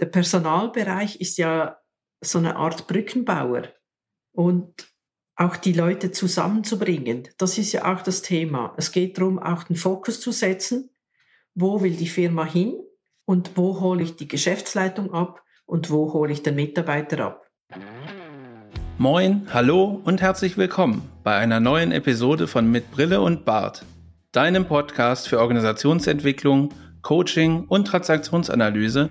der Personalbereich ist ja so eine Art Brückenbauer und auch die Leute zusammenzubringen. Das ist ja auch das Thema. Es geht darum, auch den Fokus zu setzen. Wo will die Firma hin und wo hole ich die Geschäftsleitung ab und wo hole ich den Mitarbeiter ab? Moin, hallo und herzlich willkommen bei einer neuen Episode von Mit Brille und Bart, deinem Podcast für Organisationsentwicklung, Coaching und Transaktionsanalyse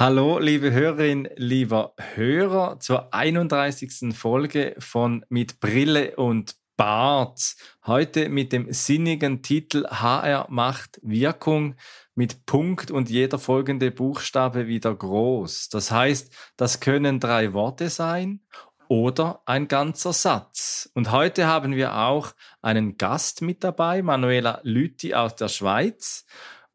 Hallo, liebe Hörerin, lieber Hörer, zur 31. Folge von Mit Brille und Bart. Heute mit dem sinnigen Titel HR macht Wirkung mit Punkt und jeder folgende Buchstabe wieder groß. Das heißt, das können drei Worte sein oder ein ganzer Satz. Und heute haben wir auch einen Gast mit dabei, Manuela Lütti aus der Schweiz.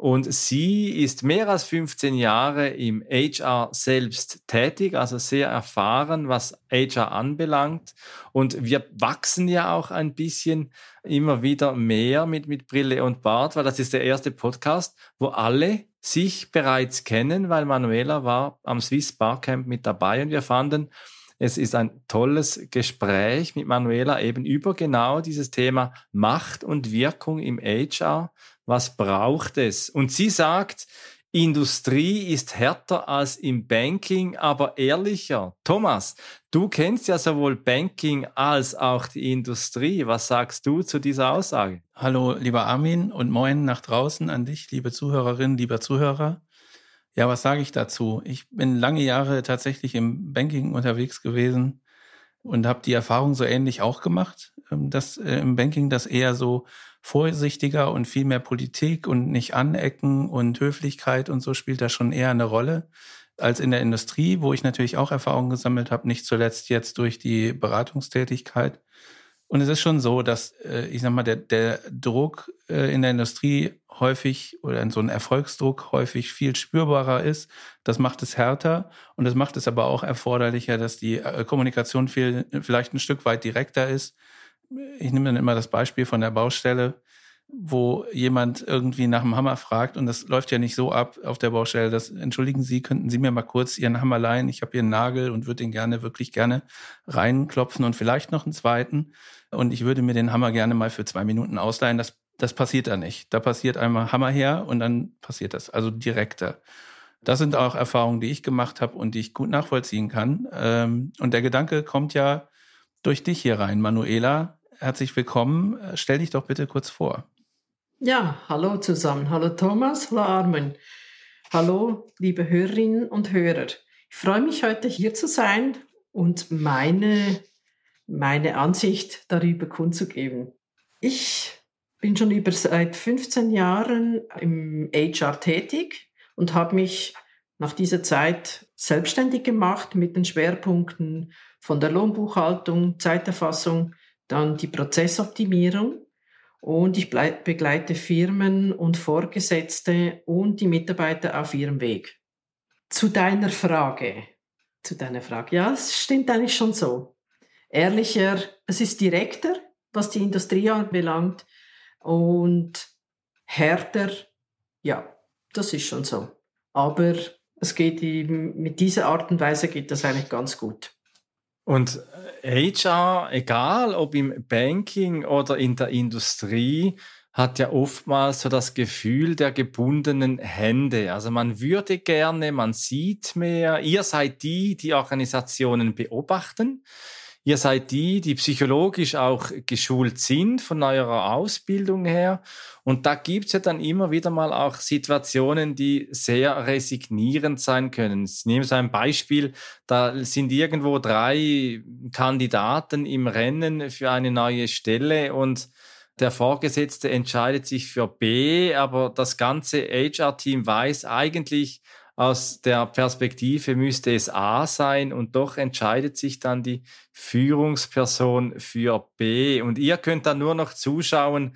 Und sie ist mehr als 15 Jahre im HR selbst tätig, also sehr erfahren, was HR anbelangt. Und wir wachsen ja auch ein bisschen immer wieder mehr mit, mit Brille und Bart, weil das ist der erste Podcast, wo alle sich bereits kennen, weil Manuela war am Swiss Barcamp mit dabei und wir fanden, es ist ein tolles Gespräch mit Manuela eben über genau dieses Thema Macht und Wirkung im HR was braucht es? Und sie sagt, Industrie ist härter als im Banking, aber ehrlicher. Thomas, du kennst ja sowohl Banking als auch die Industrie. Was sagst du zu dieser Aussage? Hallo, lieber Armin und moin nach draußen an dich, liebe Zuhörerinnen, lieber Zuhörer. Ja, was sage ich dazu? Ich bin lange Jahre tatsächlich im Banking unterwegs gewesen und habe die Erfahrung so ähnlich auch gemacht, ähm, dass äh, im Banking das eher so vorsichtiger und viel mehr Politik und nicht anecken und Höflichkeit und so spielt da schon eher eine Rolle als in der Industrie, wo ich natürlich auch Erfahrungen gesammelt habe, nicht zuletzt jetzt durch die Beratungstätigkeit. Und es ist schon so, dass äh, ich sag mal, der, der Druck äh, in der Industrie häufig oder so ein Erfolgsdruck häufig viel spürbarer ist. Das macht es härter und das macht es aber auch erforderlicher, dass die äh, Kommunikation viel, vielleicht ein Stück weit direkter ist ich nehme dann immer das Beispiel von der Baustelle, wo jemand irgendwie nach dem Hammer fragt und das läuft ja nicht so ab auf der Baustelle, dass entschuldigen Sie, könnten Sie mir mal kurz Ihren Hammer leihen? Ich habe hier einen Nagel und würde den gerne wirklich gerne reinklopfen und vielleicht noch einen zweiten und ich würde mir den Hammer gerne mal für zwei Minuten ausleihen. Das das passiert da nicht. Da passiert einmal Hammer her und dann passiert das, also direkter. Das sind auch Erfahrungen, die ich gemacht habe und die ich gut nachvollziehen kann. Ähm, und der Gedanke kommt ja durch dich hier rein, Manuela herzlich willkommen. Äh, stell dich doch bitte kurz vor. Ja, hallo zusammen. Hallo Thomas, hallo Armin. Hallo, liebe Hörerinnen und Hörer. Ich freue mich heute hier zu sein und meine, meine Ansicht darüber kundzugeben. Ich bin schon über seit 15 Jahren im HR tätig und habe mich nach dieser Zeit selbstständig gemacht mit den Schwerpunkten von der Lohnbuchhaltung, Zeiterfassung, dann die Prozessoptimierung und ich begleite Firmen und Vorgesetzte und die Mitarbeiter auf ihrem Weg. Zu deiner Frage. Zu deiner Frage. Ja, es stimmt eigentlich schon so. Ehrlicher, es ist direkter, was die Industrie anbelangt und härter, ja, das ist schon so. Aber es geht mit dieser Art und Weise geht das eigentlich ganz gut. Und HR, egal ob im Banking oder in der Industrie, hat ja oftmals so das Gefühl der gebundenen Hände. Also man würde gerne, man sieht mehr. Ihr seid die, die Organisationen beobachten. Ihr seid die, die psychologisch auch geschult sind von eurer Ausbildung her. Und da gibt's ja dann immer wieder mal auch Situationen, die sehr resignierend sein können. Ich nehme so ein Beispiel, da sind irgendwo drei Kandidaten im Rennen für eine neue Stelle und der Vorgesetzte entscheidet sich für B, aber das ganze HR-Team weiß eigentlich, aus der Perspektive müsste es A sein und doch entscheidet sich dann die Führungsperson für B. Und ihr könnt dann nur noch zuschauen,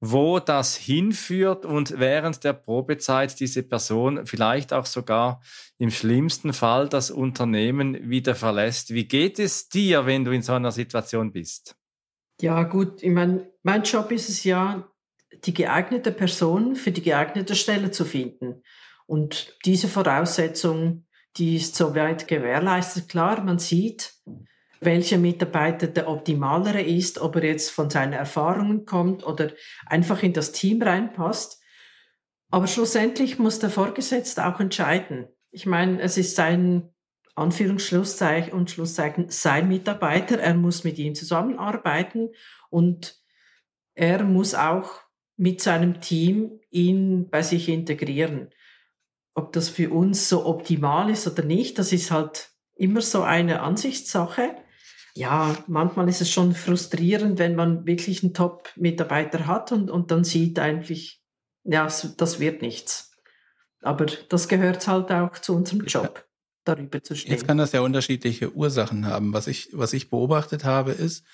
wo das hinführt und während der Probezeit diese Person vielleicht auch sogar im schlimmsten Fall das Unternehmen wieder verlässt. Wie geht es dir, wenn du in so einer Situation bist? Ja, gut, ich meine, mein Job ist es ja, die geeignete Person für die geeignete Stelle zu finden. Und diese Voraussetzung, die ist soweit gewährleistet. Klar, man sieht, welcher Mitarbeiter der optimalere ist, ob er jetzt von seinen Erfahrungen kommt oder einfach in das Team reinpasst. Aber schlussendlich muss der Vorgesetzte auch entscheiden. Ich meine, es ist sein Anführungsschlusszeichen und Schlusszeichen sein Mitarbeiter. Er muss mit ihm zusammenarbeiten und er muss auch mit seinem Team ihn bei sich integrieren. Ob das für uns so optimal ist oder nicht, das ist halt immer so eine Ansichtssache ja, manchmal ist es schon frustrierend, wenn man wirklich einen Top-Mitarbeiter hat und, und dann sieht eigentlich, ja, das wird nichts. Aber das gehört halt auch zu unserem Job, darüber zu stehen. Jetzt kann das ja unterschiedliche Ursachen haben. Was ich, was ich beobachtet habe, ist,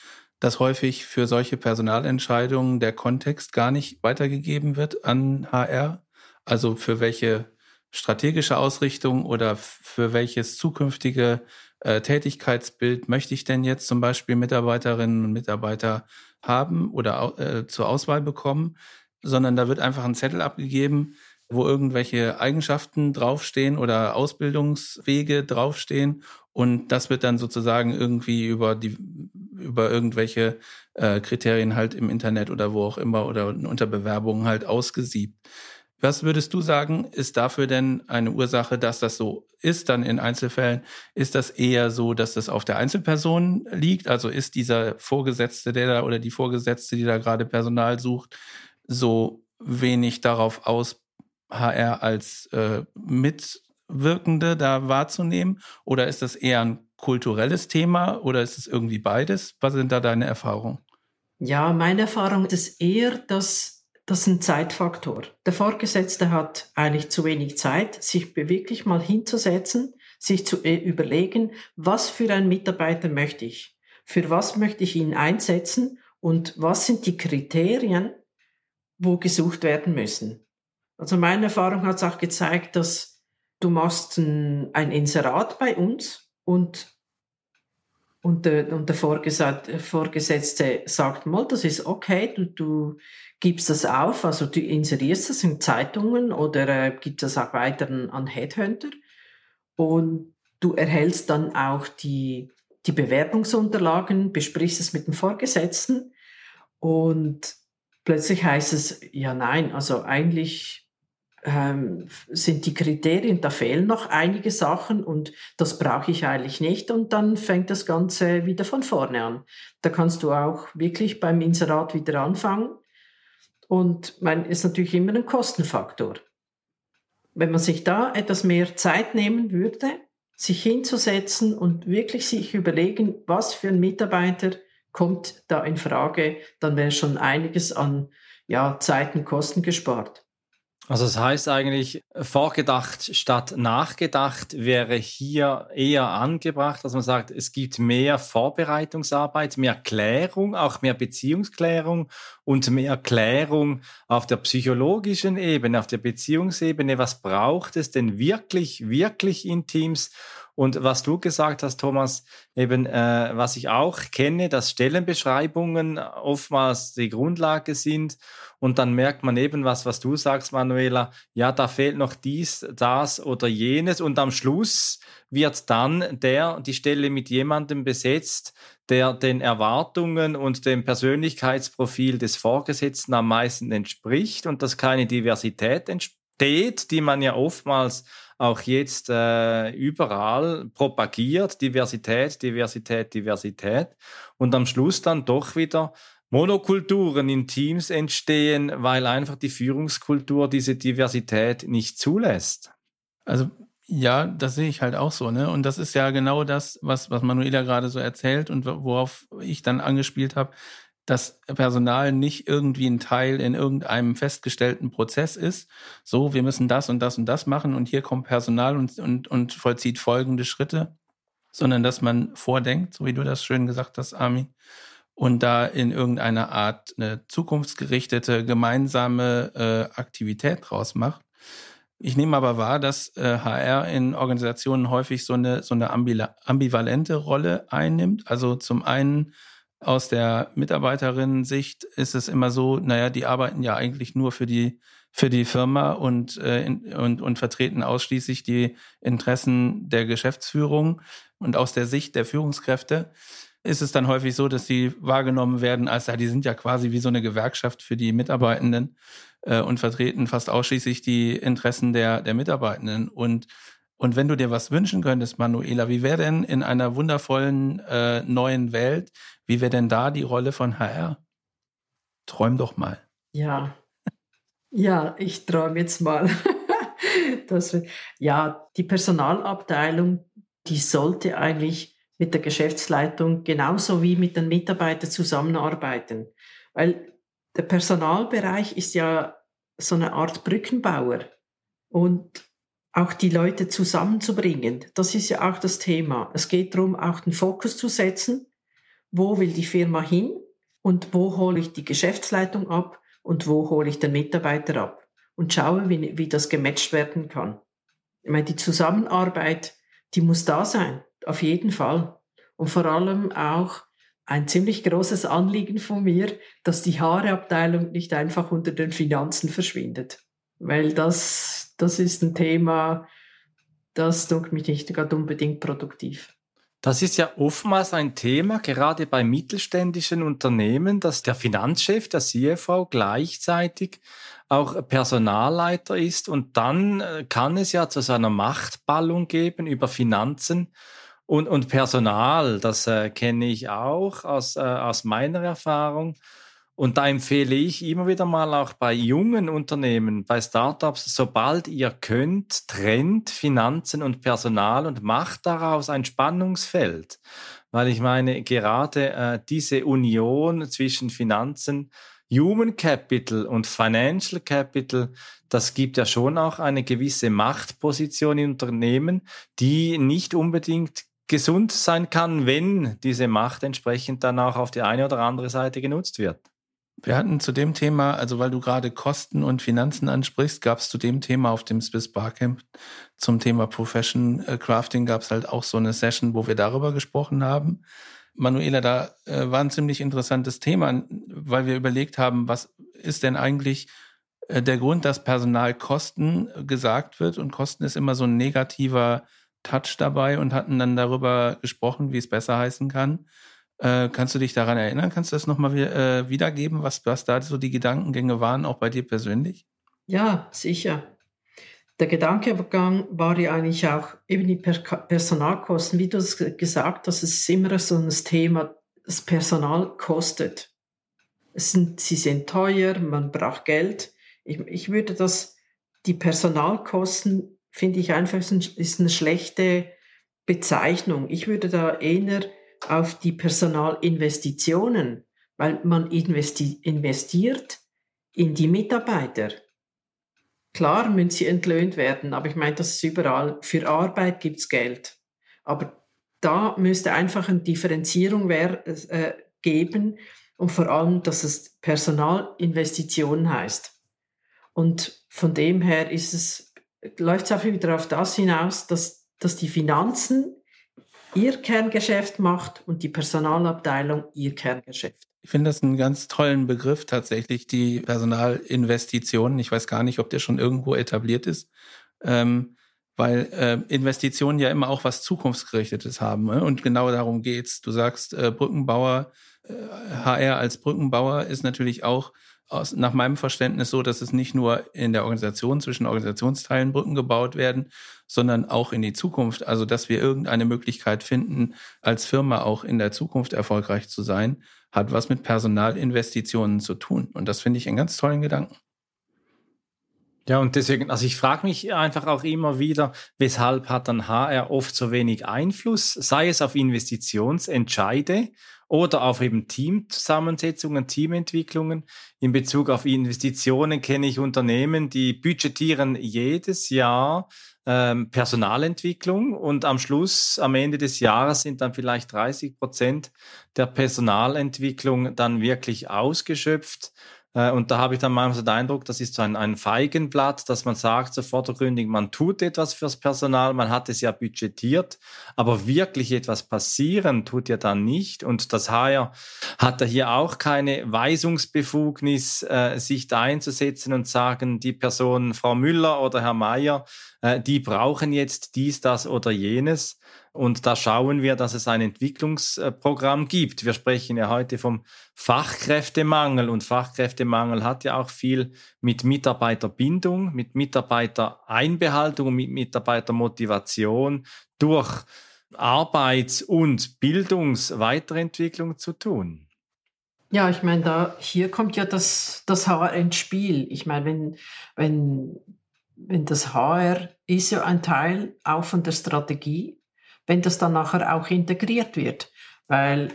dass häufig für solche Personalentscheidungen der Kontext gar nicht weitergegeben wird an HR. Also für welche strategische Ausrichtung oder für welches zukünftige äh, Tätigkeitsbild möchte ich denn jetzt zum Beispiel Mitarbeiterinnen und Mitarbeiter haben oder äh, zur Auswahl bekommen, sondern da wird einfach ein Zettel abgegeben, wo irgendwelche Eigenschaften draufstehen oder Ausbildungswege draufstehen und das wird dann sozusagen irgendwie über die über irgendwelche äh, Kriterien halt im Internet oder wo auch immer oder unter Bewerbungen halt ausgesiebt. Was würdest du sagen, ist dafür denn eine Ursache, dass das so ist, dann in Einzelfällen? Ist das eher so, dass das auf der Einzelperson liegt? Also ist dieser Vorgesetzte, der da oder die Vorgesetzte, die da gerade Personal sucht, so wenig darauf aus, HR als äh, Mitwirkende da wahrzunehmen? Oder ist das eher ein kulturelles Thema oder ist es irgendwie beides? Was sind da deine Erfahrungen? Ja, meine Erfahrung ist eher, dass das ist ein Zeitfaktor. Der Vorgesetzte hat eigentlich zu wenig Zeit, sich wirklich mal hinzusetzen, sich zu äh, überlegen, was für einen Mitarbeiter möchte ich, für was möchte ich ihn einsetzen und was sind die Kriterien, wo gesucht werden müssen. Also meine Erfahrung hat es auch gezeigt, dass du machst ein, ein Inserat bei uns und und der, und der Vorgesetzte sagt mal, das ist okay, du, du gibst das auf, also du inserierst das in Zeitungen oder äh, gibst das auch weiter an Headhunter? Und du erhältst dann auch die, die Bewerbungsunterlagen, besprichst es mit dem Vorgesetzten und plötzlich heißt es, ja nein, also eigentlich ähm, sind die Kriterien, da fehlen noch einige Sachen und das brauche ich eigentlich nicht und dann fängt das Ganze wieder von vorne an. Da kannst du auch wirklich beim Inserat wieder anfangen und mein ist natürlich immer ein Kostenfaktor. Wenn man sich da etwas mehr Zeit nehmen würde, sich hinzusetzen und wirklich sich überlegen, was für ein Mitarbeiter kommt da in Frage, dann wäre schon einiges an ja, Zeit und Kosten gespart. Also das heißt eigentlich, vorgedacht statt nachgedacht wäre hier eher angebracht, dass man sagt, es gibt mehr Vorbereitungsarbeit, mehr Klärung, auch mehr Beziehungsklärung und mehr Klärung auf der psychologischen Ebene, auf der Beziehungsebene. Was braucht es denn wirklich, wirklich in Teams? Und was du gesagt hast, Thomas, eben, äh, was ich auch kenne, dass Stellenbeschreibungen oftmals die Grundlage sind. Und dann merkt man eben was, was du sagst, Manuela. Ja, da fehlt noch dies, das oder jenes. Und am Schluss wird dann der, die Stelle mit jemandem besetzt, der den Erwartungen und dem Persönlichkeitsprofil des Vorgesetzten am meisten entspricht und dass keine Diversität entsteht, die man ja oftmals auch jetzt äh, überall propagiert, Diversität, Diversität, Diversität. Und am Schluss dann doch wieder Monokulturen in Teams entstehen, weil einfach die Führungskultur diese Diversität nicht zulässt. Also ja, das sehe ich halt auch so, ne? Und das ist ja genau das, was, was Manuela gerade so erzählt und worauf ich dann angespielt habe. Dass Personal nicht irgendwie ein Teil in irgendeinem festgestellten Prozess ist. So, wir müssen das und das und das machen und hier kommt Personal und, und, und vollzieht folgende Schritte, sondern dass man vordenkt, so wie du das schön gesagt hast, Armin, und da in irgendeiner Art eine zukunftsgerichtete gemeinsame äh, Aktivität draus macht. Ich nehme aber wahr, dass äh, HR in Organisationen häufig so eine, so eine ambivalente Rolle einnimmt. Also zum einen aus der Mitarbeiterinnen-Sicht ist es immer so, naja, die arbeiten ja eigentlich nur für die, für die Firma und, äh, und, und vertreten ausschließlich die Interessen der Geschäftsführung. Und aus der Sicht der Führungskräfte ist es dann häufig so, dass die wahrgenommen werden, als ja, die sind ja quasi wie so eine Gewerkschaft für die Mitarbeitenden äh, und vertreten fast ausschließlich die Interessen der, der Mitarbeitenden. Und und wenn du dir was wünschen könntest, Manuela, wie wäre denn in einer wundervollen äh, neuen Welt, wie wäre denn da die Rolle von HR? Träum doch mal. Ja, ja, ich träume jetzt mal. das, ja, die Personalabteilung, die sollte eigentlich mit der Geschäftsleitung genauso wie mit den Mitarbeitern zusammenarbeiten. Weil der Personalbereich ist ja so eine Art Brückenbauer. Und auch die Leute zusammenzubringen. Das ist ja auch das Thema. Es geht darum, auch den Fokus zu setzen. Wo will die Firma hin und wo hole ich die Geschäftsleitung ab und wo hole ich den Mitarbeiter ab und schaue, wie, wie das gematcht werden kann. Ich meine, die Zusammenarbeit, die muss da sein, auf jeden Fall. Und vor allem auch ein ziemlich großes Anliegen von mir, dass die Haareabteilung nicht einfach unter den Finanzen verschwindet weil das, das ist ein Thema, das dunkelt mich nicht gerade unbedingt produktiv. Das ist ja oftmals ein Thema, gerade bei mittelständischen Unternehmen, dass der Finanzchef, der CFO gleichzeitig auch Personalleiter ist und dann äh, kann es ja zu seiner Machtballung geben über Finanzen und, und Personal. Das äh, kenne ich auch aus, äh, aus meiner Erfahrung. Und da empfehle ich immer wieder mal auch bei jungen Unternehmen, bei Startups, sobald ihr könnt, trennt Finanzen und Personal und macht daraus ein Spannungsfeld. Weil ich meine, gerade äh, diese Union zwischen Finanzen, Human Capital und Financial Capital, das gibt ja schon auch eine gewisse Machtposition in Unternehmen, die nicht unbedingt gesund sein kann, wenn diese Macht entsprechend dann auch auf die eine oder andere Seite genutzt wird. Wir hatten zu dem Thema, also weil du gerade Kosten und Finanzen ansprichst, gab es zu dem Thema auf dem Swiss Barcamp zum Thema Profession äh, Crafting gab es halt auch so eine Session, wo wir darüber gesprochen haben. Manuela, da äh, war ein ziemlich interessantes Thema, weil wir überlegt haben, was ist denn eigentlich äh, der Grund, dass Personalkosten gesagt wird und Kosten ist immer so ein negativer Touch dabei und hatten dann darüber gesprochen, wie es besser heißen kann. Äh, kannst du dich daran erinnern? Kannst du das nochmal äh, wiedergeben, was, was da so die Gedankengänge waren, auch bei dir persönlich? Ja, sicher. Der Gedankengang war ja eigentlich auch eben die per Personalkosten, wie du es gesagt hast, es ist immer so ein Thema, das Personal kostet. Sind, sie sind teuer, man braucht Geld. Ich, ich würde das, die Personalkosten, finde ich einfach, ist eine schlechte Bezeichnung. Ich würde da eher auf die Personalinvestitionen, weil man investi investiert in die Mitarbeiter. Klar müssen sie entlöhnt werden, aber ich meine, das ist überall. Für Arbeit gibt es Geld. Aber da müsste einfach eine Differenzierung äh, geben und vor allem, dass es Personalinvestitionen heißt. Und von dem her ist es, läuft es auch wieder auf das hinaus, dass, dass die Finanzen ihr Kerngeschäft macht und die Personalabteilung ihr Kerngeschäft. Ich finde das einen ganz tollen Begriff tatsächlich, die Personalinvestitionen. Ich weiß gar nicht, ob der schon irgendwo etabliert ist, ähm, weil äh, Investitionen ja immer auch was Zukunftsgerichtetes haben. Ne? Und genau darum geht's. Du sagst, äh, Brückenbauer, äh, HR als Brückenbauer ist natürlich auch aus, nach meinem Verständnis so, dass es nicht nur in der Organisation zwischen Organisationsteilen Brücken gebaut werden, sondern auch in die Zukunft. Also, dass wir irgendeine Möglichkeit finden, als Firma auch in der Zukunft erfolgreich zu sein, hat was mit Personalinvestitionen zu tun. Und das finde ich einen ganz tollen Gedanken. Ja, und deswegen, also ich frage mich einfach auch immer wieder, weshalb hat dann HR oft so wenig Einfluss, sei es auf Investitionsentscheide oder auf eben Teamzusammensetzungen, Teamentwicklungen. In Bezug auf Investitionen kenne ich Unternehmen, die budgetieren jedes Jahr ähm, Personalentwicklung und am Schluss, am Ende des Jahres sind dann vielleicht 30 Prozent der Personalentwicklung dann wirklich ausgeschöpft und da habe ich dann manchmal den Eindruck, das ist so ein, ein Feigenblatt, dass man sagt, so vordergründig, man tut etwas fürs Personal, man hat es ja budgetiert, aber wirklich etwas passieren tut ja dann nicht. Und das HR hat da hier auch keine Weisungsbefugnis, äh, sich da einzusetzen und sagen, die Person, Frau Müller oder Herr Mayer, äh, die brauchen jetzt dies, das oder jenes. Und da schauen wir, dass es ein Entwicklungsprogramm gibt. Wir sprechen ja heute vom Fachkräftemangel und Fachkräftemangel hat ja auch viel mit Mitarbeiterbindung, mit Mitarbeitereinbehaltung, mit Mitarbeitermotivation durch Arbeits- und Bildungsweiterentwicklung zu tun. Ja, ich meine, da hier kommt ja das, das HR ins Spiel. Ich meine, wenn, wenn, wenn das HR ist ja ein Teil auch von der Strategie wenn das dann nachher auch integriert wird. Weil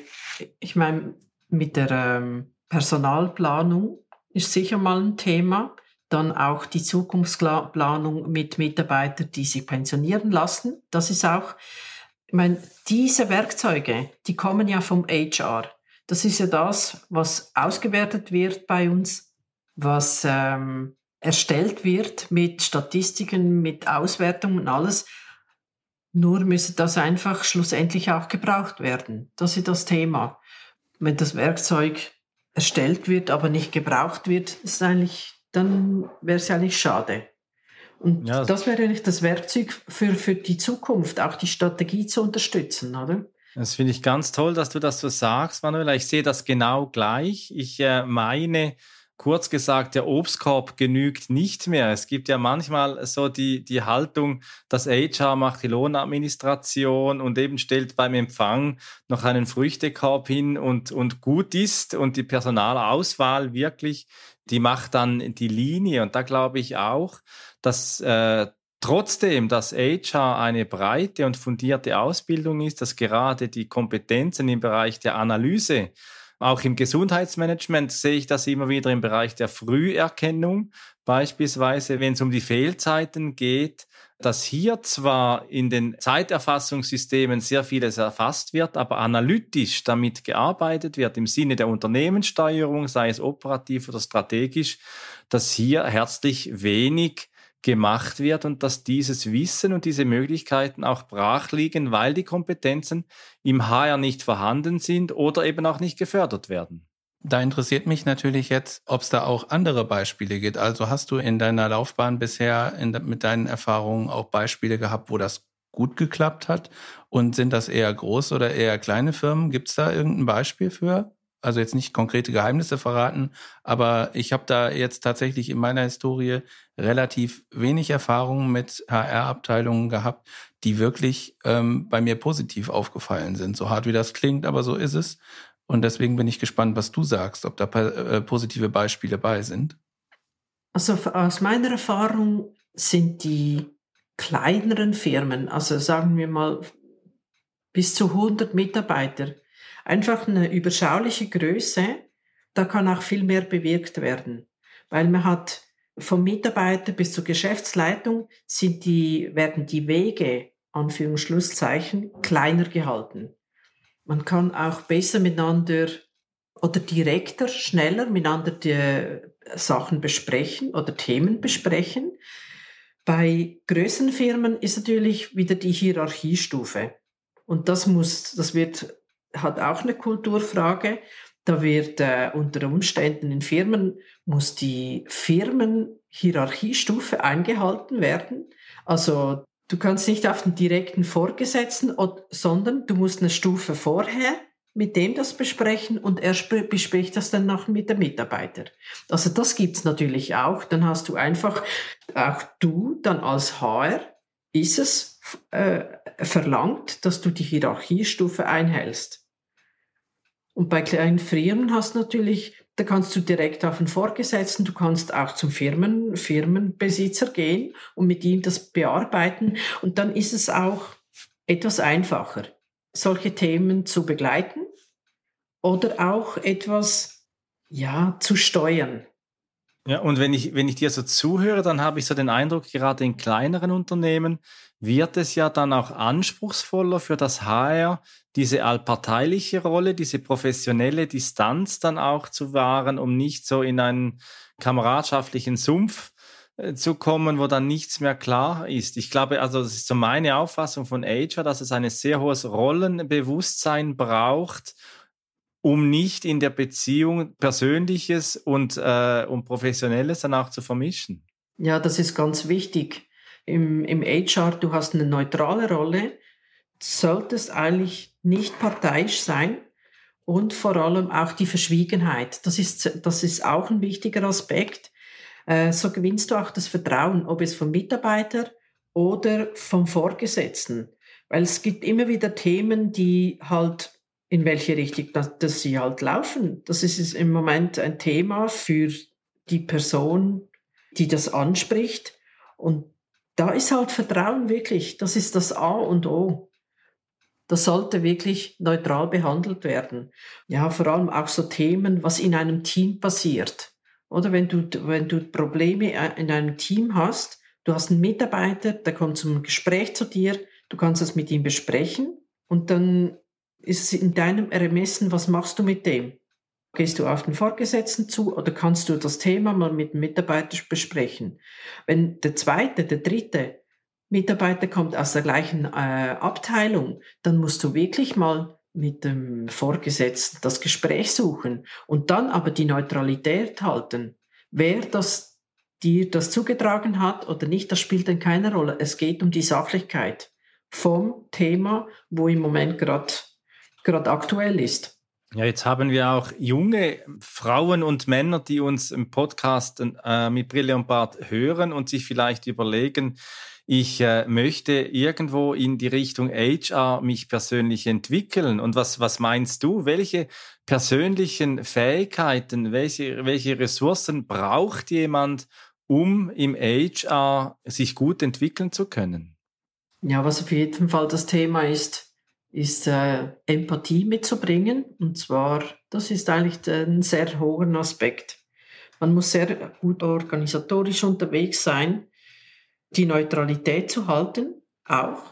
ich meine, mit der ähm, Personalplanung ist sicher mal ein Thema. Dann auch die Zukunftsplanung mit Mitarbeitern, die sich pensionieren lassen. Das ist auch, ich meine, diese Werkzeuge, die kommen ja vom HR. Das ist ja das, was ausgewertet wird bei uns, was ähm, erstellt wird mit Statistiken, mit Auswertungen und alles. Nur müsse das einfach schlussendlich auch gebraucht werden. Das ist das Thema. Wenn das Werkzeug erstellt wird, aber nicht gebraucht wird, ist eigentlich, dann wäre es ja nicht schade. Und ja. das wäre eigentlich das Werkzeug für, für die Zukunft, auch die Strategie zu unterstützen, oder? Das finde ich ganz toll, dass du das so sagst, Manuela. Ich sehe das genau gleich. Ich äh, meine, kurz gesagt, der Obstkorb genügt nicht mehr. Es gibt ja manchmal so die, die Haltung, dass HR macht die Lohnadministration und eben stellt beim Empfang noch einen Früchtekorb hin und, und gut ist und die Personalauswahl wirklich, die macht dann die Linie. Und da glaube ich auch, dass äh, Trotzdem, dass HR eine breite und fundierte Ausbildung ist, dass gerade die Kompetenzen im Bereich der Analyse auch im Gesundheitsmanagement sehe ich das immer wieder im Bereich der Früherkennung, beispielsweise wenn es um die Fehlzeiten geht, dass hier zwar in den Zeiterfassungssystemen sehr vieles erfasst wird, aber analytisch damit gearbeitet wird im Sinne der Unternehmenssteuerung, sei es operativ oder strategisch, dass hier herzlich wenig gemacht wird und dass dieses Wissen und diese Möglichkeiten auch brach liegen, weil die Kompetenzen im HR nicht vorhanden sind oder eben auch nicht gefördert werden. Da interessiert mich natürlich jetzt, ob es da auch andere Beispiele gibt. Also hast du in deiner Laufbahn bisher in, mit deinen Erfahrungen auch Beispiele gehabt, wo das gut geklappt hat? Und sind das eher große oder eher kleine Firmen? Gibt es da irgendein Beispiel für? Also jetzt nicht konkrete Geheimnisse verraten, aber ich habe da jetzt tatsächlich in meiner Historie relativ wenig Erfahrungen mit HR-Abteilungen gehabt, die wirklich ähm, bei mir positiv aufgefallen sind. So hart wie das klingt, aber so ist es. Und deswegen bin ich gespannt, was du sagst, ob da äh, positive Beispiele bei sind. Also aus meiner Erfahrung sind die kleineren Firmen, also sagen wir mal bis zu 100 Mitarbeiter, einfach eine überschauliche Größe, da kann auch viel mehr bewirkt werden, weil man hat vom Mitarbeiter bis zur Geschäftsleitung sind die, werden die Wege, Anführungsschlusszeichen, kleiner gehalten. Man kann auch besser miteinander oder direkter, schneller miteinander die Sachen besprechen oder Themen besprechen. Bei größeren Firmen ist natürlich wieder die Hierarchiestufe. Und das muss, das wird hat auch eine Kulturfrage. Da wird äh, unter Umständen in Firmen, muss die Firmenhierarchiestufe eingehalten werden. Also du kannst nicht auf den direkten Vorgesetzten, sondern du musst eine Stufe vorher mit dem das besprechen und er bespricht das dann noch mit dem Mitarbeiter. Also das gibt's natürlich auch. Dann hast du einfach, auch du dann als HR, ist es äh, verlangt, dass du die Hierarchiestufe einhältst. Und bei kleinen Firmen hast du natürlich da kannst du direkt auf den Vorgesetzten, du kannst auch zum Firmen, Firmenbesitzer gehen und mit ihm das bearbeiten. Und dann ist es auch etwas einfacher, solche Themen zu begleiten oder auch etwas, ja, zu steuern. Ja, und wenn ich, wenn ich dir so zuhöre, dann habe ich so den Eindruck, gerade in kleineren Unternehmen wird es ja dann auch anspruchsvoller für das HR, diese allparteiliche Rolle, diese professionelle Distanz dann auch zu wahren, um nicht so in einen kameradschaftlichen Sumpf äh, zu kommen, wo dann nichts mehr klar ist. Ich glaube, also das ist so meine Auffassung von HR, dass es ein sehr hohes Rollenbewusstsein braucht, um nicht in der Beziehung Persönliches und, äh, und Professionelles dann auch zu vermischen. Ja, das ist ganz wichtig. Im, Im HR, du hast eine neutrale Rolle, solltest eigentlich nicht parteiisch sein und vor allem auch die Verschwiegenheit. Das ist, das ist auch ein wichtiger Aspekt. Äh, so gewinnst du auch das Vertrauen, ob es vom Mitarbeiter oder vom Vorgesetzten. Weil es gibt immer wieder Themen, die halt in welche Richtung dass, dass sie halt laufen. Das ist im Moment ein Thema für die Person, die das anspricht. Und da ist halt Vertrauen wirklich, das ist das A und O. Das sollte wirklich neutral behandelt werden. Ja, vor allem auch so Themen, was in einem Team passiert. Oder wenn du, wenn du Probleme in einem Team hast, du hast einen Mitarbeiter, der kommt zum Gespräch zu dir, du kannst das mit ihm besprechen und dann ist es in deinem Ermessen, was machst du mit dem? Gehst du auf den Vorgesetzten zu oder kannst du das Thema mal mit dem Mitarbeiter besprechen? Wenn der zweite, der dritte Mitarbeiter kommt aus der gleichen äh, Abteilung, dann musst du wirklich mal mit dem Vorgesetzten das Gespräch suchen und dann aber die Neutralität halten. Wer das dir das zugetragen hat oder nicht, das spielt dann keine Rolle. Es geht um die Sachlichkeit vom Thema, wo im Moment gerade gerade aktuell ist. Ja, jetzt haben wir auch junge Frauen und Männer, die uns im Podcast äh, mit Brille und Bart hören und sich vielleicht überlegen, ich äh, möchte irgendwo in die Richtung HR mich persönlich entwickeln. Und was, was meinst du? Welche persönlichen Fähigkeiten, welche, welche Ressourcen braucht jemand, um im HR sich gut entwickeln zu können? Ja, was auf jeden Fall das Thema ist, ist äh, Empathie mitzubringen. Und zwar, das ist eigentlich ein sehr hoher Aspekt. Man muss sehr gut organisatorisch unterwegs sein, die Neutralität zu halten, auch.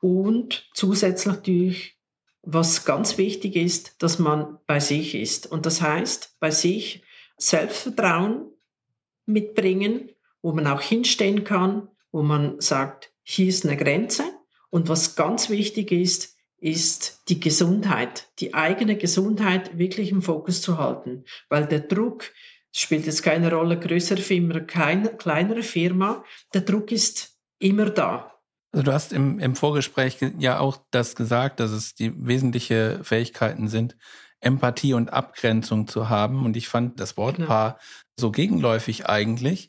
Und zusätzlich natürlich, was ganz wichtig ist, dass man bei sich ist. Und das heißt, bei sich Selbstvertrauen mitbringen, wo man auch hinstehen kann, wo man sagt, hier ist eine Grenze. Und was ganz wichtig ist, ist die Gesundheit, die eigene Gesundheit wirklich im Fokus zu halten, weil der Druck spielt jetzt keine Rolle, größere Firma, keine, kleinere Firma, der Druck ist immer da. Also du hast im, im Vorgespräch ja auch das gesagt, dass es die wesentliche Fähigkeiten sind, Empathie und Abgrenzung zu haben. Und ich fand das Wortpaar genau. so gegenläufig eigentlich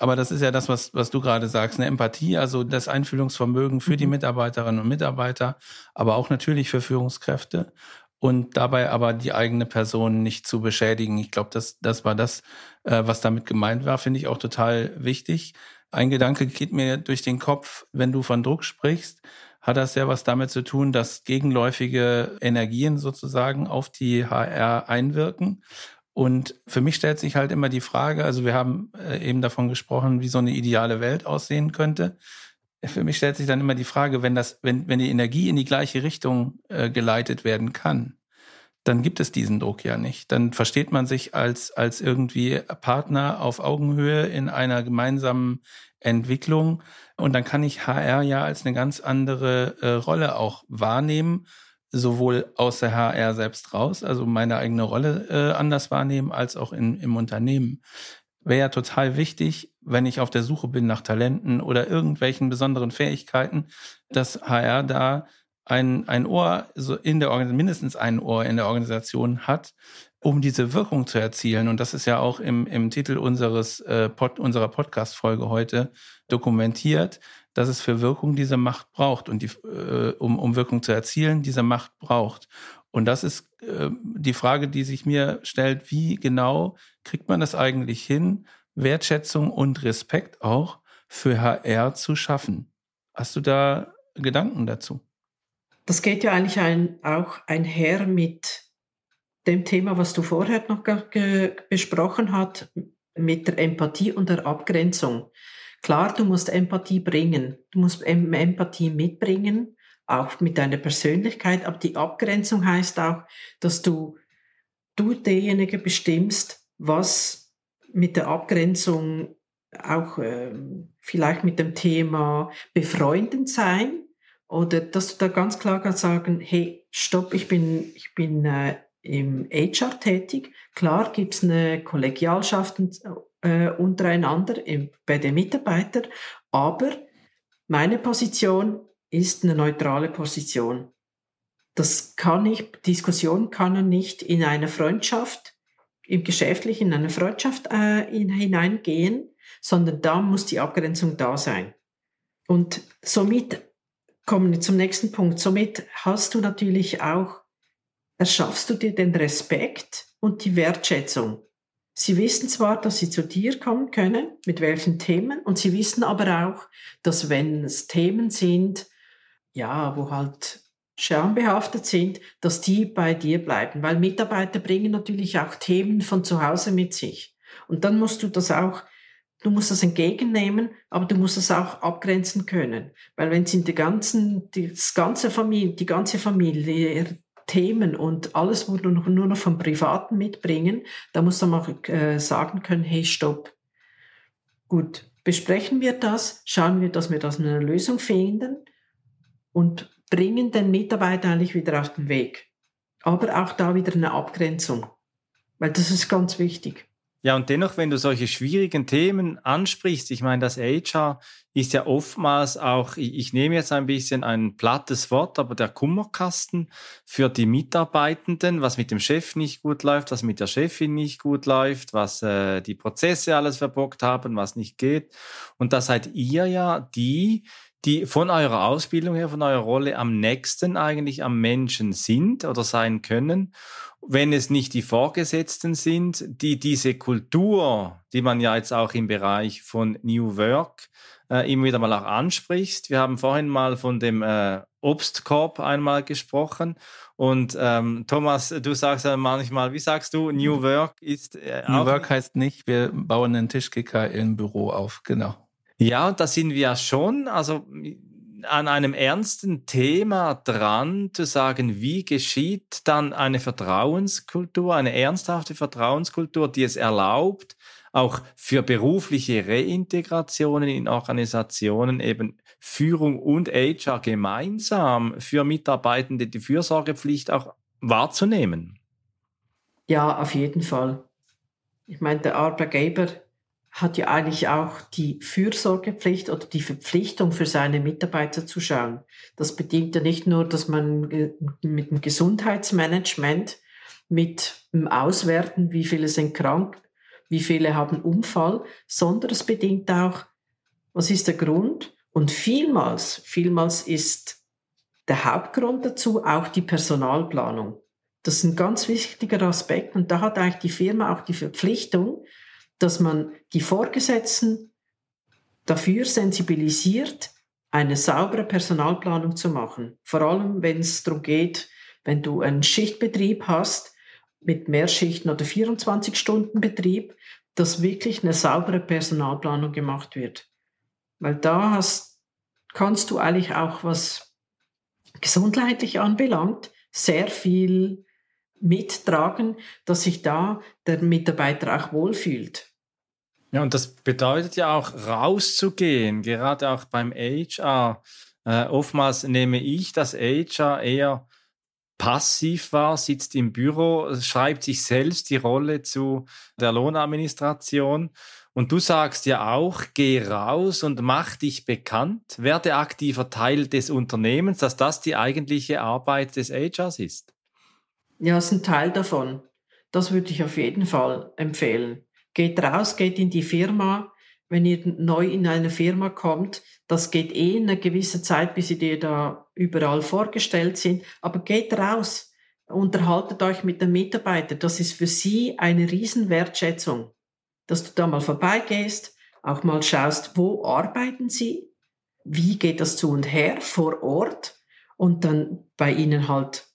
aber das ist ja das, was, was du gerade sagst, eine Empathie, also das Einfühlungsvermögen für die mhm. Mitarbeiterinnen und Mitarbeiter, aber auch natürlich für Führungskräfte und dabei aber die eigene Person nicht zu beschädigen. Ich glaube, das, das war das, äh, was damit gemeint war, finde ich auch total wichtig. Ein Gedanke geht mir durch den Kopf, wenn du von Druck sprichst, hat das ja was damit zu tun, dass gegenläufige Energien sozusagen auf die HR einwirken. Und für mich stellt sich halt immer die Frage, also wir haben äh, eben davon gesprochen, wie so eine ideale Welt aussehen könnte. Für mich stellt sich dann immer die Frage, wenn das, wenn, wenn die Energie in die gleiche Richtung äh, geleitet werden kann, dann gibt es diesen Druck ja nicht. Dann versteht man sich als, als irgendwie Partner auf Augenhöhe in einer gemeinsamen Entwicklung. Und dann kann ich HR ja als eine ganz andere äh, Rolle auch wahrnehmen sowohl aus der HR selbst raus, also meine eigene Rolle äh, anders wahrnehmen, als auch in, im Unternehmen. Wäre ja total wichtig, wenn ich auf der Suche bin nach Talenten oder irgendwelchen besonderen Fähigkeiten, dass HR da ein, ein Ohr so in der Organisation, mindestens ein Ohr in der Organisation hat, um diese Wirkung zu erzielen, und das ist ja auch im, im Titel unseres, äh, Pod, unserer Podcast-Folge heute dokumentiert, dass es für Wirkung diese Macht braucht und die, äh, um, um Wirkung zu erzielen, diese Macht braucht. Und das ist äh, die Frage, die sich mir stellt, wie genau kriegt man das eigentlich hin, Wertschätzung und Respekt auch für HR zu schaffen? Hast du da Gedanken dazu? Das geht ja eigentlich ein, auch einher mit dem Thema, was du vorher noch besprochen hast, mit der Empathie und der Abgrenzung. Klar, du musst Empathie bringen, du musst Empathie mitbringen, auch mit deiner Persönlichkeit, aber die Abgrenzung heißt auch, dass du, du derjenige bestimmst, was mit der Abgrenzung auch äh, vielleicht mit dem Thema befreundend sein oder dass du da ganz klar kannst sagen, hey, stopp, ich bin, ich bin äh, im HR tätig. Klar gibt es eine Kollegialschaft äh, untereinander im, bei den Mitarbeitern, aber meine Position ist eine neutrale Position. Das kann ich, Diskussion kann er nicht in eine Freundschaft, im Geschäftlichen in eine Freundschaft äh, hineingehen, sondern da muss die Abgrenzung da sein. Und somit kommen wir zum nächsten Punkt. Somit hast du natürlich auch erschaffst du dir den Respekt und die Wertschätzung. Sie wissen zwar, dass sie zu dir kommen können, mit welchen Themen, und sie wissen aber auch, dass wenn es Themen sind, ja, wo halt schambehaftet sind, dass die bei dir bleiben, weil Mitarbeiter bringen natürlich auch Themen von zu Hause mit sich. Und dann musst du das auch, du musst das entgegennehmen, aber du musst es auch abgrenzen können, weil wenn sie in der ganzen, das ganze Familie, die ganze Familie Themen und alles, wo du nur noch vom Privaten mitbringen, da musst du mal äh, sagen können, hey, stopp. Gut, besprechen wir das, schauen wir, dass wir das eine Lösung finden und bringen den Mitarbeiter eigentlich wieder auf den Weg. Aber auch da wieder eine Abgrenzung, weil das ist ganz wichtig. Ja, und dennoch, wenn du solche schwierigen Themen ansprichst, ich meine, das HR ist ja oftmals auch, ich, nehme jetzt ein bisschen ein plattes Wort, aber der Kummerkasten für die Mitarbeitenden, was mit dem Chef nicht gut läuft, was mit der Chefin nicht gut läuft, was äh, die Prozesse alles verbockt haben, was nicht geht. Und da seid ihr ja die, die von eurer Ausbildung her, von eurer Rolle am nächsten eigentlich am Menschen sind oder sein können wenn es nicht die Vorgesetzten sind, die diese Kultur, die man ja jetzt auch im Bereich von New Work äh, immer wieder mal auch anspricht. Wir haben vorhin mal von dem äh, Obstkorb einmal gesprochen. Und ähm, Thomas, du sagst ja manchmal, wie sagst du, New Work ist. Äh, New Work heißt nicht, wir bauen einen Tischkicker im Büro auf, genau. Ja, und da sind wir ja schon. Also an einem ernsten Thema dran, zu sagen, wie geschieht dann eine Vertrauenskultur, eine ernsthafte Vertrauenskultur, die es erlaubt, auch für berufliche Reintegrationen in Organisationen eben Führung und HR gemeinsam für Mitarbeitende die Fürsorgepflicht auch wahrzunehmen. Ja, auf jeden Fall. Ich meine, der Arbeitgeber hat ja eigentlich auch die Fürsorgepflicht oder die Verpflichtung für seine Mitarbeiter zu schauen. Das bedingt ja nicht nur, dass man mit dem Gesundheitsmanagement, mit dem Auswerten, wie viele sind krank, wie viele haben Unfall, sondern es bedingt auch, was ist der Grund? Und vielmals, vielmals ist der Hauptgrund dazu auch die Personalplanung. Das ist ein ganz wichtiger Aspekt und da hat eigentlich die Firma auch die Verpflichtung, dass man die Vorgesetzten dafür sensibilisiert, eine saubere Personalplanung zu machen. Vor allem, wenn es darum geht, wenn du einen Schichtbetrieb hast mit Mehrschichten oder 24-Stunden-Betrieb, dass wirklich eine saubere Personalplanung gemacht wird. Weil da hast, kannst du eigentlich auch, was gesundheitlich anbelangt, sehr viel mittragen, dass sich da der Mitarbeiter auch wohlfühlt. Ja, und das bedeutet ja auch rauszugehen, gerade auch beim HR. Äh, oftmals nehme ich das HR eher passiv war, sitzt im Büro, schreibt sich selbst die Rolle zu der Lohnadministration. Und du sagst ja auch, geh raus und mach dich bekannt, werde aktiver Teil des Unternehmens, dass das die eigentliche Arbeit des HRs ist. Ja, ist ein Teil davon. Das würde ich auf jeden Fall empfehlen. Geht raus, geht in die Firma. Wenn ihr neu in eine Firma kommt, das geht eh eine gewisse Zeit, bis sie dir da überall vorgestellt sind. Aber geht raus, unterhaltet euch mit den Mitarbeitern. Das ist für sie eine Riesenwertschätzung, dass du da mal vorbeigehst, auch mal schaust, wo arbeiten sie, wie geht das zu und her vor Ort und dann bei ihnen halt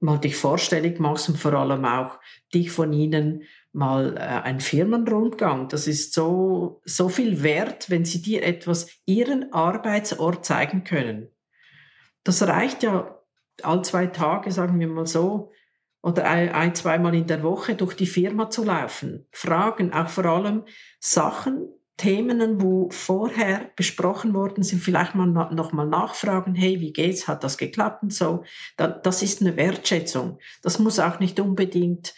mal dich vorstellig machst und vor allem auch dich von ihnen mal äh, ein Firmenrundgang. Das ist so, so viel wert, wenn sie dir etwas, ihren Arbeitsort zeigen können. Das reicht ja all zwei Tage, sagen wir mal so, oder ein, ein zweimal in der Woche durch die Firma zu laufen. Fragen, auch vor allem Sachen, Themen, wo vorher besprochen worden sind, vielleicht mal noch mal nachfragen, hey, wie geht's, hat das geklappt und so. Das ist eine Wertschätzung. Das muss auch nicht unbedingt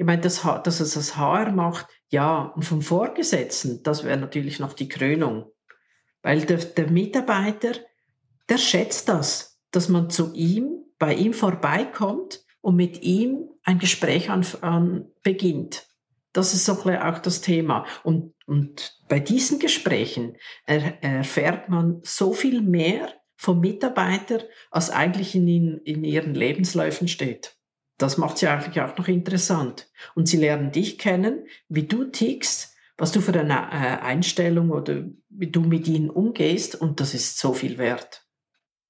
ich meine, dass, dass es das HR macht, ja, und vom Vorgesetzten, das wäre natürlich noch die Krönung. Weil der, der Mitarbeiter, der schätzt das, dass man zu ihm, bei ihm vorbeikommt und mit ihm ein Gespräch an, an beginnt. Das ist auch das Thema. Und, und bei diesen Gesprächen er, erfährt man so viel mehr vom Mitarbeiter, als eigentlich in, in ihren Lebensläufen steht. Das macht sie eigentlich auch noch interessant. Und sie lernen dich kennen, wie du tickst, was du für eine äh, Einstellung oder wie du mit ihnen umgehst. Und das ist so viel wert.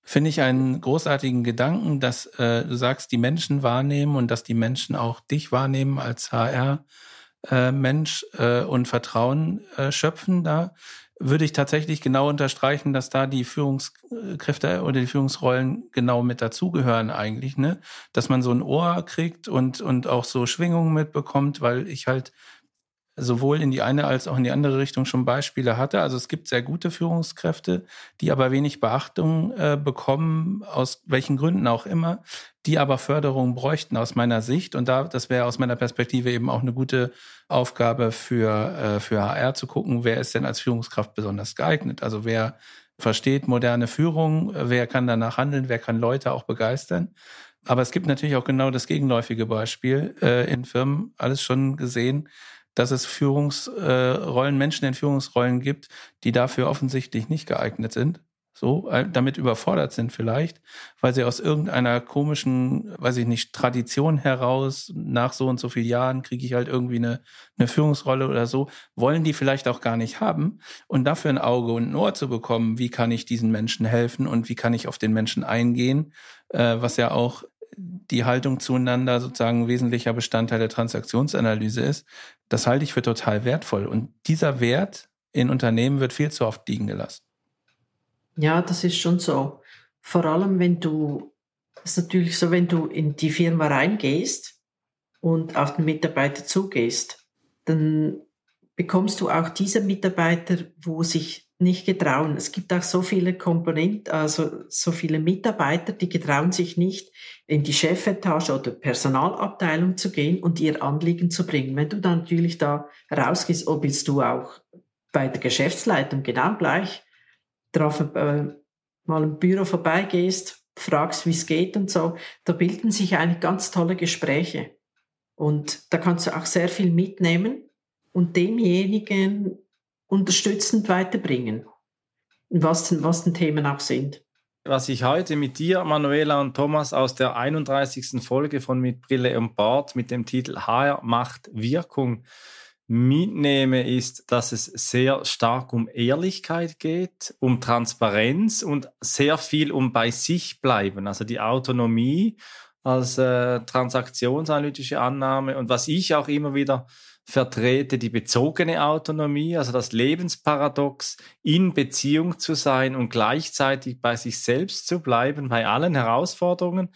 Finde ich einen großartigen Gedanken, dass äh, du sagst, die Menschen wahrnehmen und dass die Menschen auch dich wahrnehmen als HR. Äh, Mensch äh, und Vertrauen äh, schöpfen da würde ich tatsächlich genau unterstreichen, dass da die Führungskräfte oder die Führungsrollen genau mit dazugehören eigentlich, ne? Dass man so ein Ohr kriegt und, und auch so Schwingungen mitbekommt, weil ich halt sowohl in die eine als auch in die andere Richtung schon Beispiele hatte. Also es gibt sehr gute Führungskräfte, die aber wenig Beachtung äh, bekommen, aus welchen Gründen auch immer, die aber Förderung bräuchten aus meiner Sicht. Und da, das wäre aus meiner Perspektive eben auch eine gute Aufgabe für, äh, für HR zu gucken, wer ist denn als Führungskraft besonders geeignet. Also wer versteht moderne Führung, wer kann danach handeln, wer kann Leute auch begeistern. Aber es gibt natürlich auch genau das gegenläufige Beispiel äh, in Firmen, alles schon gesehen, dass es Führungsrollen, Menschen in Führungsrollen gibt, die dafür offensichtlich nicht geeignet sind. So, äh, damit überfordert sind vielleicht, weil sie aus irgendeiner komischen, weiß ich nicht, Tradition heraus, nach so und so vielen Jahren kriege ich halt irgendwie eine, eine Führungsrolle oder so, wollen die vielleicht auch gar nicht haben. Und dafür ein Auge und ein Ohr zu bekommen, wie kann ich diesen Menschen helfen und wie kann ich auf den Menschen eingehen, äh, was ja auch die Haltung zueinander sozusagen ein wesentlicher Bestandteil der Transaktionsanalyse ist, das halte ich für total wertvoll. Und dieser Wert in Unternehmen wird viel zu oft liegen gelassen. Ja, das ist schon so. Vor allem, wenn du, ist natürlich so, wenn du in die Firma reingehst und auf den Mitarbeiter zugehst, dann bekommst du auch diese Mitarbeiter, wo sich nicht getrauen. Es gibt auch so viele Komponenten, also so viele Mitarbeiter, die getrauen sich nicht, in die Chefetage oder Personalabteilung zu gehen und ihr Anliegen zu bringen. Wenn du dann natürlich da rausgehst, ob jetzt du auch bei der Geschäftsleitung genau gleich drauf äh, mal im Büro vorbeigehst, fragst, wie es geht und so, da bilden sich eigentlich ganz tolle Gespräche. Und da kannst du auch sehr viel mitnehmen und demjenigen unterstützend weiterbringen, was, was den Themen auch sind. Was ich heute mit dir, Manuela und Thomas, aus der 31. Folge von Mit Brille und Bart mit dem Titel HR macht Wirkung mitnehme, ist, dass es sehr stark um Ehrlichkeit geht, um Transparenz und sehr viel um bei sich bleiben, also die Autonomie als äh, transaktionsanalytische Annahme. Und was ich auch immer wieder vertrete die bezogene Autonomie, also das Lebensparadox, in Beziehung zu sein und gleichzeitig bei sich selbst zu bleiben, bei allen Herausforderungen,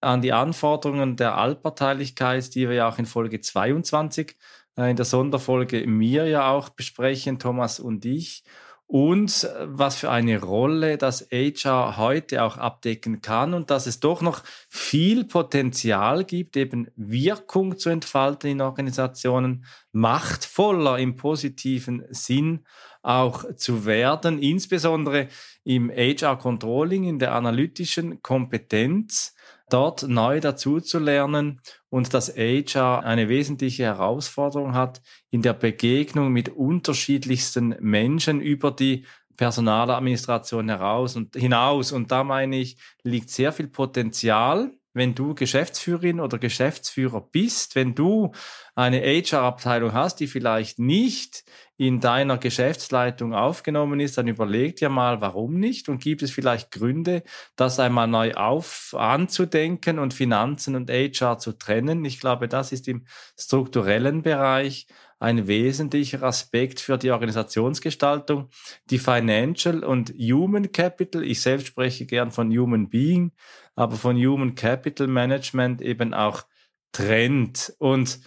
an die Anforderungen der Allparteilichkeit, die wir ja auch in Folge 22 äh, in der Sonderfolge mir ja auch besprechen, Thomas und ich und äh, was für eine Rolle das HR heute auch abdecken kann und dass es doch noch viel Potenzial gibt, eben Wirkung zu entfalten in Organisationen, machtvoller im positiven Sinn auch zu werden, insbesondere im HR-Controlling, in der analytischen Kompetenz, dort neu dazuzulernen und dass HR eine wesentliche Herausforderung hat in der Begegnung mit unterschiedlichsten Menschen über die Personaladministration heraus und hinaus. Und da meine ich, liegt sehr viel Potenzial wenn du Geschäftsführerin oder Geschäftsführer bist, wenn du eine HR-Abteilung hast, die vielleicht nicht in deiner Geschäftsleitung aufgenommen ist, dann überleg dir mal, warum nicht und gibt es vielleicht Gründe, das einmal neu auf anzudenken und Finanzen und HR zu trennen. Ich glaube, das ist im strukturellen Bereich ein wesentlicher Aspekt für die Organisationsgestaltung. Die Financial und Human Capital, ich selbst spreche gern von Human Being, aber von Human Capital Management eben auch trennt. Und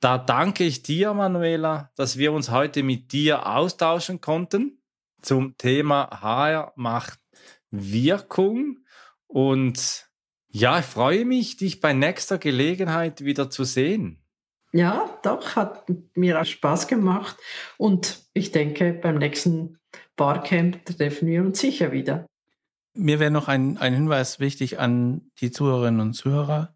da danke ich dir, Manuela, dass wir uns heute mit dir austauschen konnten zum Thema HR macht Wirkung. Und ja, ich freue mich, dich bei nächster Gelegenheit wieder zu sehen. Ja, doch, hat mir auch Spaß gemacht. Und ich denke, beim nächsten Barcamp treffen wir uns sicher wieder. Mir wäre noch ein, ein Hinweis wichtig an die Zuhörerinnen und Zuhörer.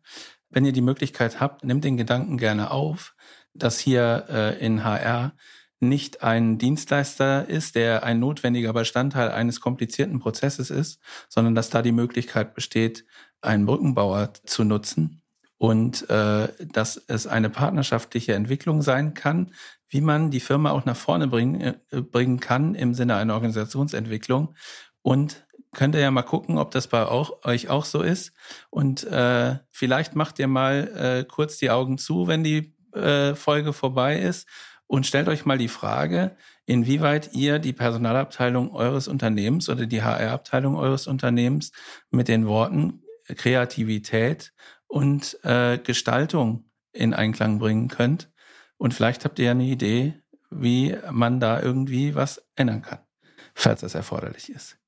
Wenn ihr die Möglichkeit habt, nehmt den Gedanken gerne auf, dass hier äh, in HR nicht ein Dienstleister ist, der ein notwendiger Bestandteil eines komplizierten Prozesses ist, sondern dass da die Möglichkeit besteht, einen Brückenbauer zu nutzen und äh, dass es eine partnerschaftliche Entwicklung sein kann, wie man die Firma auch nach vorne bringen, äh, bringen kann im Sinne einer Organisationsentwicklung. Und könnt ihr ja mal gucken, ob das bei auch, euch auch so ist. Und äh, vielleicht macht ihr mal äh, kurz die Augen zu, wenn die äh, Folge vorbei ist und stellt euch mal die Frage, inwieweit ihr die Personalabteilung eures Unternehmens oder die HR-Abteilung eures Unternehmens mit den Worten Kreativität und äh, Gestaltung in Einklang bringen könnt. Und vielleicht habt ihr ja eine Idee, wie man da irgendwie was ändern kann, falls das erforderlich ist.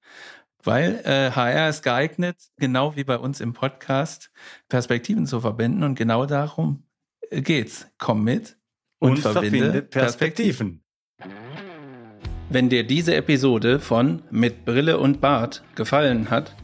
Weil äh, HR ist geeignet, genau wie bei uns im Podcast, Perspektiven zu verbinden. Und genau darum geht's. Komm mit und, und verbinde, verbinde Perspektiven. Wenn dir diese Episode von Mit Brille und Bart gefallen hat,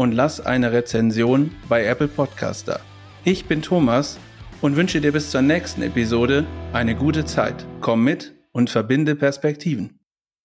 und lass eine Rezension bei Apple Podcast da. Ich bin Thomas und wünsche dir bis zur nächsten Episode eine gute Zeit. Komm mit und verbinde Perspektiven.